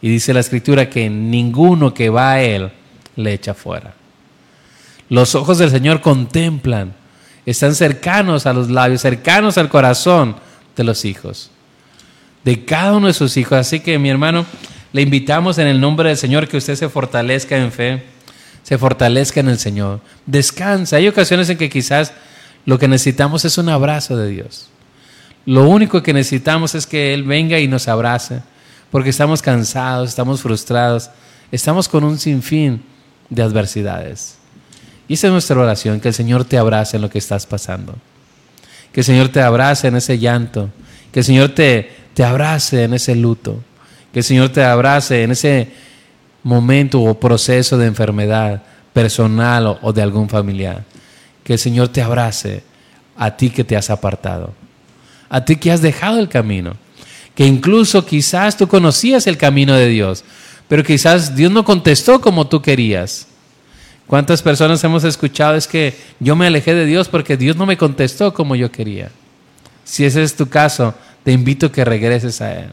[SPEAKER 2] y dice la Escritura que ninguno que va a Él le echa fuera. Los ojos del Señor contemplan, están cercanos a los labios, cercanos al corazón de los hijos, de cada uno de sus hijos. Así que mi hermano, le invitamos en el nombre del Señor que usted se fortalezca en fe, se fortalezca en el Señor. Descansa. Hay ocasiones en que quizás lo que necesitamos es un abrazo de Dios. Lo único que necesitamos es que Él venga y nos abrace, porque estamos cansados, estamos frustrados, estamos con un sinfín de adversidades. Y esa es nuestra oración, que el Señor te abrace en lo que estás pasando. Que el Señor te abrace en ese llanto. Que el Señor te, te abrace en ese luto. Que el Señor te abrace en ese momento o proceso de enfermedad personal o, de algún familiar. Que el Señor te abrace a ti que te has apartado. A ti que has dejado el camino. Que incluso quizás tú conocías el camino de Dios, pero quizás Dios no contestó como tú querías. ¿Cuántas personas hemos escuchado es que yo me alejé de Dios porque Dios no me contestó como yo quería? Si ese es tu caso, te invito a que regreses a Él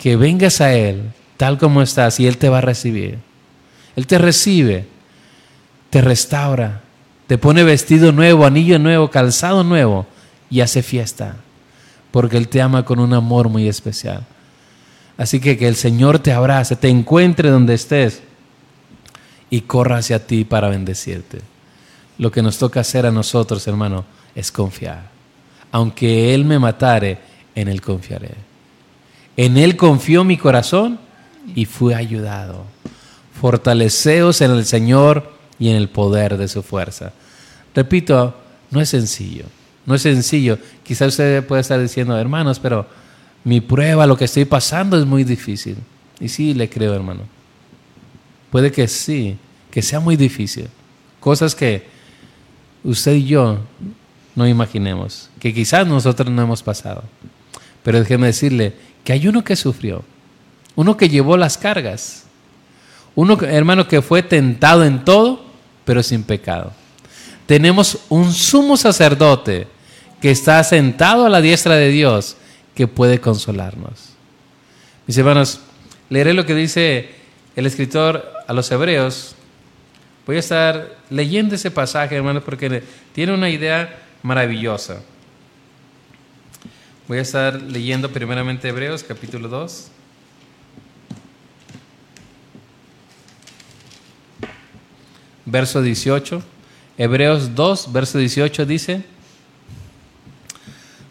[SPEAKER 2] que vengas a Él tal como estás y Él te va a recibir. Él te recibe, te restaura, te pone vestido nuevo, anillo nuevo, calzado nuevo y hace fiesta, porque Él te ama con un amor muy especial. Así que que el Señor te abrace, te encuentre donde estés y corra hacia ti para bendecirte. Lo que nos toca hacer a nosotros, hermano, es confiar. Aunque Él me matare, en Él confiaré. En Él confió mi corazón y fui ayudado. Fortaleceos en el Señor y en el poder de su fuerza. Repito, no es sencillo. No es sencillo. Quizás usted puede estar diciendo, hermanos, pero mi prueba, lo que estoy pasando es muy difícil. Y sí, le creo, hermano. Puede que sí, que sea muy difícil. Cosas que usted y yo no imaginemos, que quizás nosotros no hemos pasado. Pero déjeme decirle que hay uno que sufrió, uno que llevó las cargas, uno, hermano, que fue tentado en todo, pero sin pecado. Tenemos un sumo sacerdote que está sentado a la diestra de Dios, que puede consolarnos. Mis hermanos, leeré lo que dice el escritor a los hebreos. Voy a estar leyendo ese pasaje, hermanos, porque tiene una idea maravillosa. Voy a estar leyendo primeramente Hebreos capítulo 2. Verso 18. Hebreos 2, verso 18 dice,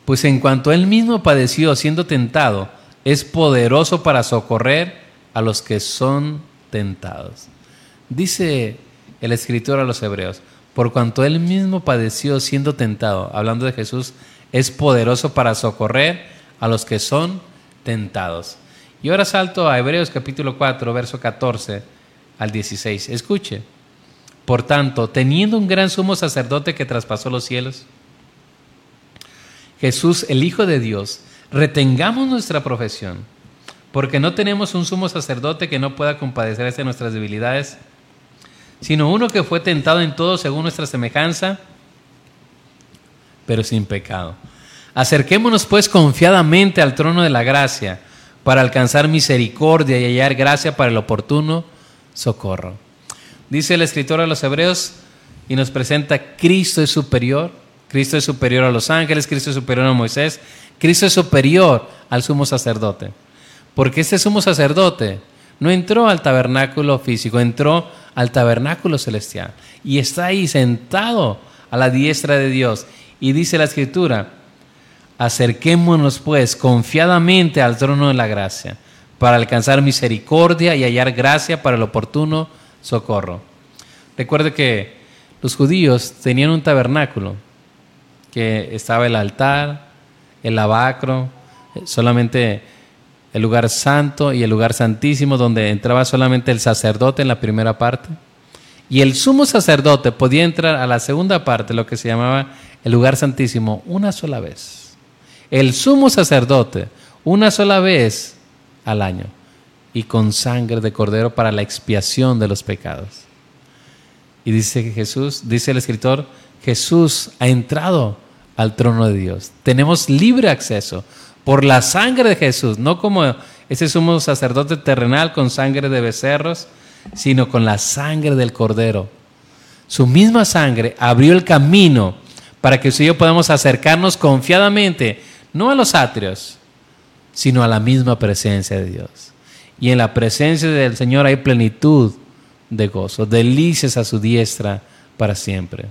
[SPEAKER 2] pues en cuanto él mismo padeció siendo tentado, es poderoso para socorrer a los que son tentados. Dice el escritor a los hebreos, por cuanto él mismo padeció siendo tentado, hablando de Jesús, es poderoso para socorrer a los que son tentados. Y ahora salto a Hebreos capítulo 4, verso 14 al 16. Escuche. Por tanto, teniendo un gran sumo sacerdote que traspasó los cielos, Jesús, el Hijo de Dios, retengamos nuestra profesión, porque no tenemos un sumo sacerdote que no pueda compadecerse de nuestras debilidades, sino uno que fue tentado en todo según nuestra semejanza, pero sin pecado. Acerquémonos pues confiadamente al trono de la gracia para alcanzar misericordia y hallar gracia para el oportuno socorro. Dice el escritor a los hebreos y nos presenta Cristo es superior, Cristo es superior a los ángeles, Cristo es superior a Moisés, Cristo es superior al sumo sacerdote. Porque este sumo sacerdote no entró al tabernáculo físico, entró al tabernáculo celestial y está ahí sentado a la diestra de Dios y dice la escritura, acerquémonos pues confiadamente al trono de la gracia para alcanzar misericordia y hallar gracia para el oportuno socorro. Recuerde que los judíos tenían un tabernáculo, que estaba el altar, el lavacro, solamente el lugar santo y el lugar santísimo donde entraba solamente el sacerdote en la primera parte. Y el sumo sacerdote podía entrar a la segunda parte, lo que se llamaba el lugar santísimo una sola vez. El sumo sacerdote una sola vez al año y con sangre de cordero para la expiación de los pecados. Y dice Jesús, dice el escritor, Jesús ha entrado al trono de Dios. Tenemos libre acceso por la sangre de Jesús, no como ese sumo sacerdote terrenal con sangre de becerros, sino con la sangre del cordero. Su misma sangre abrió el camino para que usted yo podamos acercarnos confiadamente, no a los atrios, sino a la misma presencia de Dios. Y en la presencia del Señor hay plenitud de gozo, delicias a su diestra para siempre.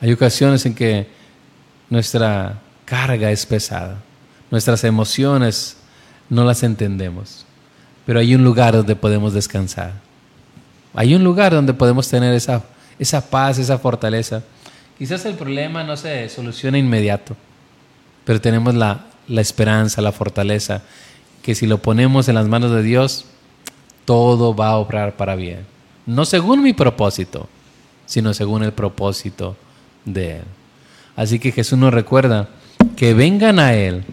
[SPEAKER 2] Hay ocasiones en que nuestra carga es pesada, nuestras emociones no las entendemos, pero hay un lugar donde podemos descansar. Hay un lugar donde podemos tener esa, esa paz, esa fortaleza. Quizás el problema no se soluciona inmediato, pero tenemos la, esperanza, la fortaleza, que si lo ponemos en las manos de Dios, todo va a obrar para bien. No según mi propósito, sino según el propósito de Él. Así que Jesús nos recuerda que vengan a Él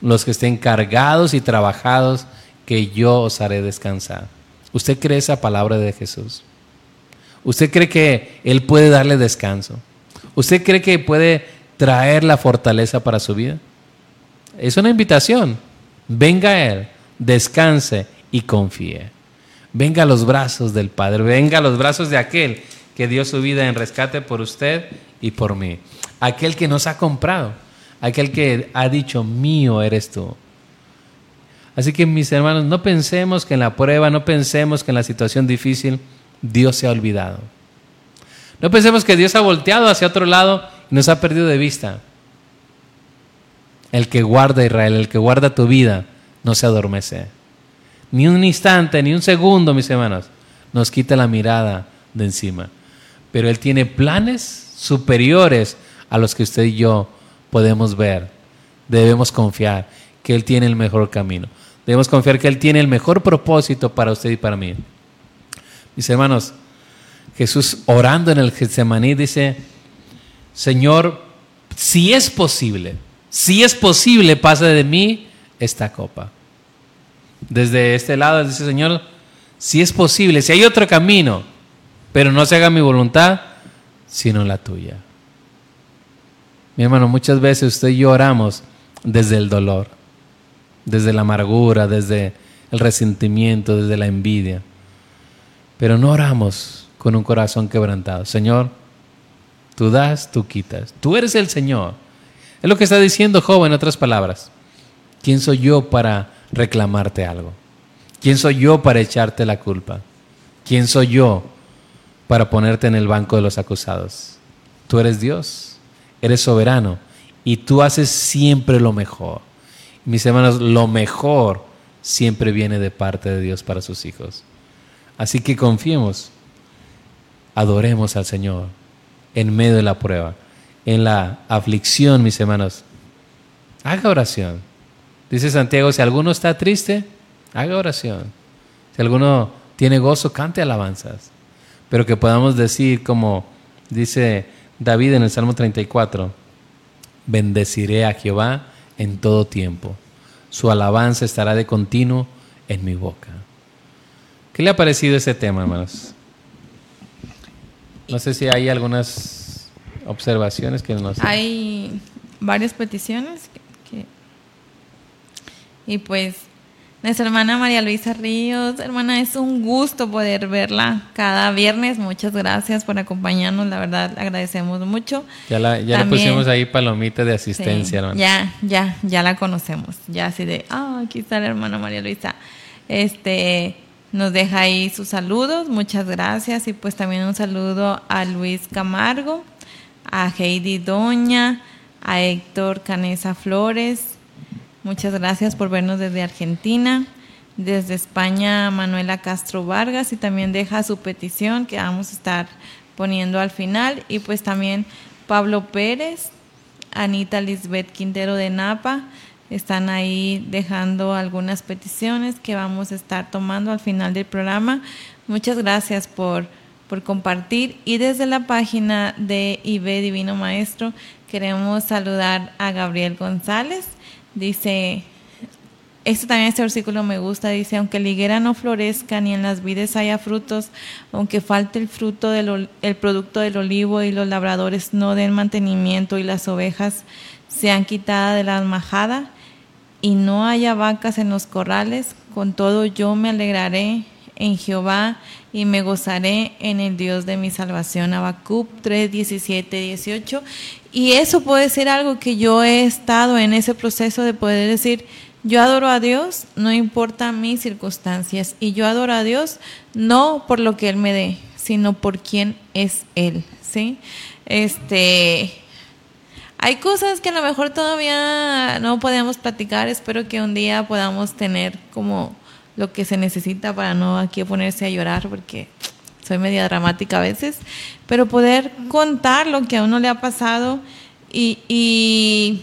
[SPEAKER 2] los que estén cargados y trabajados, que yo os haré descansar. ¿Usted cree esa palabra de Jesús? ¿Usted cree que Él puede darle descanso? ¿Usted cree que puede traer la fortaleza para su vida? Es una invitación. Venga a Él, descanse y confíe. Venga a los brazos del Padre, venga a los brazos de aquel que dio su vida en rescate por usted y por mí. Aquel que nos ha comprado, aquel que ha dicho, mío eres tú. Así que mis hermanos, no pensemos que en la prueba, no pensemos que en la situación difícil Dios se ha olvidado. No pensemos que Dios ha volteado hacia otro lado y nos ha perdido de vista. El que guarda Israel, el que guarda tu vida, no se adormece. Ni un instante, ni un segundo, mis hermanos, nos quita la mirada de encima. Pero Él tiene planes superiores a los que usted y yo podemos ver. debemos confiar que Él tiene el mejor camino. Debemos confiar que Él tiene el mejor propósito para usted y para mí. Mis hermanos, Jesús orando en el Getsemaní dice, Señor, si es posible, si es posible, pase de mí esta copa. Desde este lado dice, Señor, si es posible, si hay otro camino, pero no se haga mi voluntad, sino la tuya. Mi hermano, muchas veces usted y yo oramos desde el dolor, desde la amargura, desde el resentimiento, desde la envidia. Pero no oramos con un corazón quebrantado. Señor, tú das, tú quitas. Tú eres el Señor. Es lo que está diciendo Job en otras palabras. ¿Quién soy yo para reclamarte algo? ¿Quién soy yo para echarte la culpa? ¿Quién soy yo para ponerte en el banco de los acusados? Tú eres Dios eres soberano y tú haces siempre lo mejor. Mis hermanos, lo mejor siempre viene de parte de Dios para sus hijos. Así que confiemos, adoremos al Señor en medio de la prueba, en la aflicción, mis hermanos. Haga oración. Dice Santiago, si alguno está triste, haga oración. Si alguno tiene gozo, cante alabanzas. Pero que podamos decir como dice David en el Salmo 34, bendeciré a Jehová en todo tiempo, su alabanza estará de continuo en mi boca. ¿Qué le ha parecido ese tema, hermanos? No sé si hay algunas observaciones que nos...
[SPEAKER 1] Hay varias peticiones y pues nuestra hermana María Luisa Ríos. Hermana, es un gusto poder verla cada viernes. Muchas gracias por acompañarnos. La verdad, agradecemos mucho.
[SPEAKER 2] Ya, la, ya le pusimos ahí palomita de asistencia, hermana.
[SPEAKER 1] Ya, ya, ya la conocemos. Ya así de, ah, aquí está la hermana María Luisa. Este, nos deja ahí sus saludos. Muchas gracias. Y pues también un saludo a Luis Camargo, a Heidi Doña, a Héctor Canesa Flores Muchas gracias por vernos desde Argentina. Desde España, Manuela Castro Vargas y también deja su petición que vamos a estar poniendo al final. Y pues también Pablo Pérez, Anita Lisbeth Quintero de Napa, están ahí dejando algunas peticiones que vamos a estar tomando al final del programa. Muchas gracias por, por compartir. Y desde la página de IB Divino Maestro queremos saludar a Gabriel González Dice, esto también este versículo me gusta, dice, aunque la higuera no florezca ni en las vides haya frutos, aunque falte el fruto del el producto del olivo y los labradores no den mantenimiento y las ovejas sean quitadas de la majada y no haya vacas en los corrales, con todo yo me alegraré en Jehová y me gozaré en el Dios de mi salvación. Habacuc 3, 17, 18. Y eso puede ser algo que yo he estado en ese proceso de poder decir, yo adoro a Dios, no importa mis circunstancias, y yo adoro a Dios no por lo que Él me dé, sino por quién es Él, ¿sí? Este, hay cosas que a lo mejor todavía no podemos platicar, espero que un día podamos tener como lo que se necesita para no aquí ponerse a llorar, porque soy media dramática a veces, pero poder contar lo que a uno le ha pasado y, y,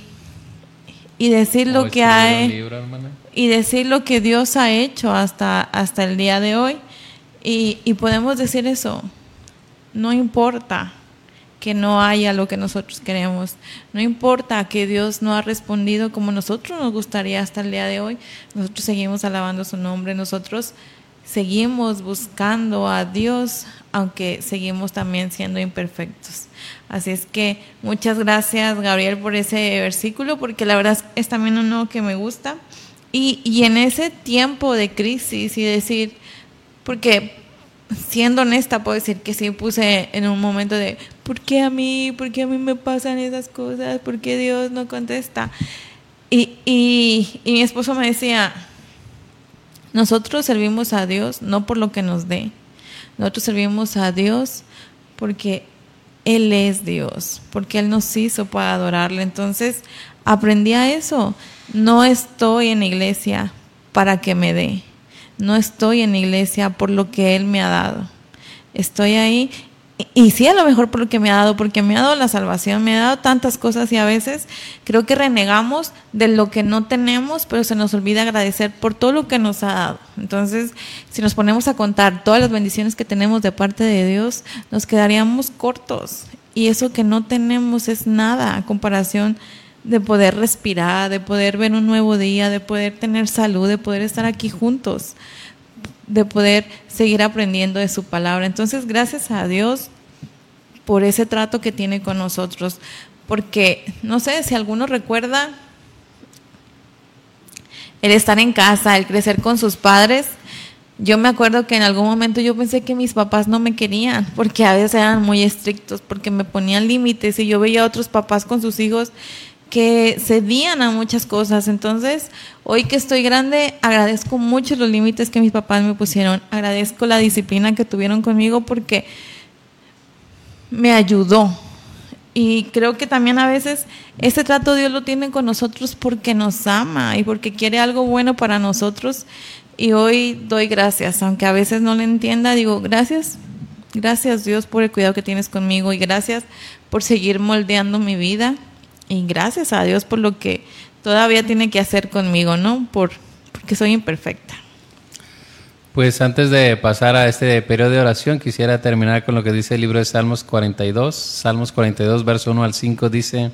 [SPEAKER 1] decir lo que hay y decir lo que Dios ha hecho hasta, hasta el día de hoy. Y, y podemos decir eso, no importa que no haya lo que nosotros queremos. No importa que Dios no ha respondido como nosotros nos gustaría hasta el día de hoy. Nosotros seguimos alabando su nombre. Nosotros seguimos buscando a Dios, aunque seguimos también siendo imperfectos. Así es que muchas gracias, Gabriel, por ese versículo, porque la verdad es también uno que me gusta. Y, y en ese tiempo de crisis y decir, porque siendo honesta puedo decir que sí puse en un momento de, ¿por qué a mí? ¿Por qué a mí me pasan esas cosas? ¿Por qué Dios no contesta? Y, y, mi esposo me decía, nosotros servimos a Dios no por lo que nos dé. Nosotros servimos a Dios porque Él es Dios, porque Él nos hizo para adorarle. Entonces aprendí a eso. No estoy en iglesia para que me dé. No estoy en la iglesia por lo que Él me ha dado. Estoy ahí y sí, a lo mejor por lo que me ha dado, porque me ha dado la salvación, me ha dado tantas cosas y a veces creo que renegamos de lo que no tenemos, pero se nos olvida agradecer por todo lo que nos ha dado. Entonces, si nos ponemos a contar todas las bendiciones que tenemos de parte de Dios, nos quedaríamos cortos. Y eso que no tenemos es nada a comparación de poder respirar, de poder ver un nuevo día, de poder tener salud, de poder estar aquí juntos de poder seguir aprendiendo de su palabra. Entonces, gracias a Dios por ese trato que tiene con nosotros, porque no sé si alguno recuerda el estar en casa, el crecer con sus padres. Yo me acuerdo que en algún momento yo pensé que mis papás no me querían, porque a veces eran muy estrictos, porque me ponían límites y yo veía a otros papás con sus hijos que cedían a muchas cosas. Entonces, hoy que estoy grande, agradezco mucho los límites que mis papás me pusieron. Agradezco la disciplina que tuvieron conmigo porque me ayudó. Y creo que también a veces ese trato Dios lo tiene con nosotros porque nos ama y porque quiere algo bueno para nosotros. Y hoy doy gracias, aunque a veces no le entienda, digo gracias, gracias Dios por el cuidado que tienes conmigo y gracias por seguir moldeando mi vida y gracias a Dios por lo que todavía tiene que hacer conmigo, ¿no? Por, porque soy imperfecta.
[SPEAKER 2] Pues antes de pasar a este periodo de oración, quisiera terminar con lo que dice el libro de Salmos 42. Salmos 42, verso 1 al 5 dice,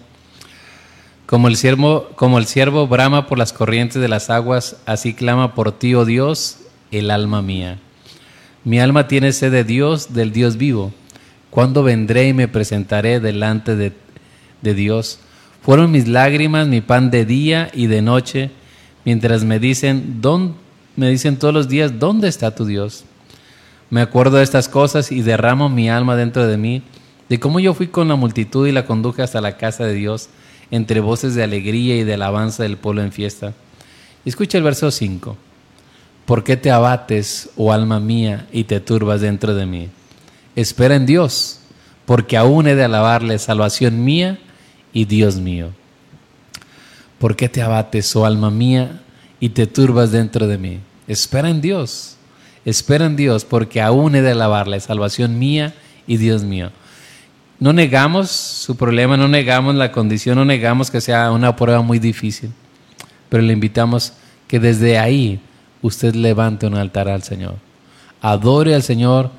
[SPEAKER 2] como el siervo, como el siervo brama por las corrientes de las aguas, así clama por ti, oh Dios, el alma mía. Mi alma tiene sed de Dios, del Dios vivo. ¿Cuándo vendré y me presentaré delante de, de Dios? Fueron mis lágrimas mi pan de día y de noche, mientras me dicen, ¿dónde, me dicen todos los días, ¿dónde está tu Dios? Me acuerdo de estas cosas y derramo mi alma dentro de mí, de cómo yo fui con la multitud y la conduje hasta la casa de Dios, entre voces de alegría y de alabanza del pueblo en fiesta. Escucha el verso 5. ¿Por qué te abates, oh alma mía, y te turbas dentro de mí? Espera en Dios, porque aún he de alabarle, salvación mía y Dios mío. ¿Por qué te abates, oh alma mía, y te turbas dentro de mí? Espera en Dios, espera en Dios, porque aún he de alabarle, salvación mía y Dios mío. No negamos su problema, no negamos la condición, no negamos que sea una prueba muy difícil, pero le invitamos que desde ahí usted levante un altar al Señor. Adore al Señor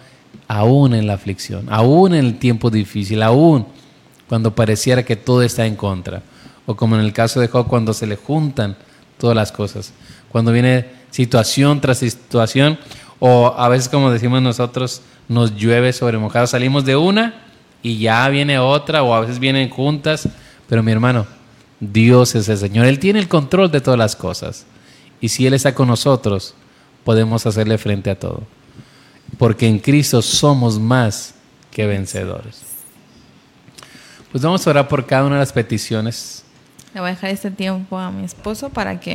[SPEAKER 2] aún en la aflicción, aún en el tiempo difícil, aún cuando pareciera que todo está en contra. O como en el caso de Job, cuando se le juntan todas las cosas. Cuando viene situación tras situación, o a veces como decimos nosotros, nos llueve sobre mojado. Salimos de una y ya viene otra, o a veces vienen juntas. Pero mi hermano, Dios es el Señor. Él tiene el control de todas las cosas. Y si Él está con nosotros, podemos hacerle frente a todo. Porque en Cristo somos más que vencedores. Pues vamos a orar por cada una de las peticiones.
[SPEAKER 1] Le voy a dejar este tiempo a mi esposo para que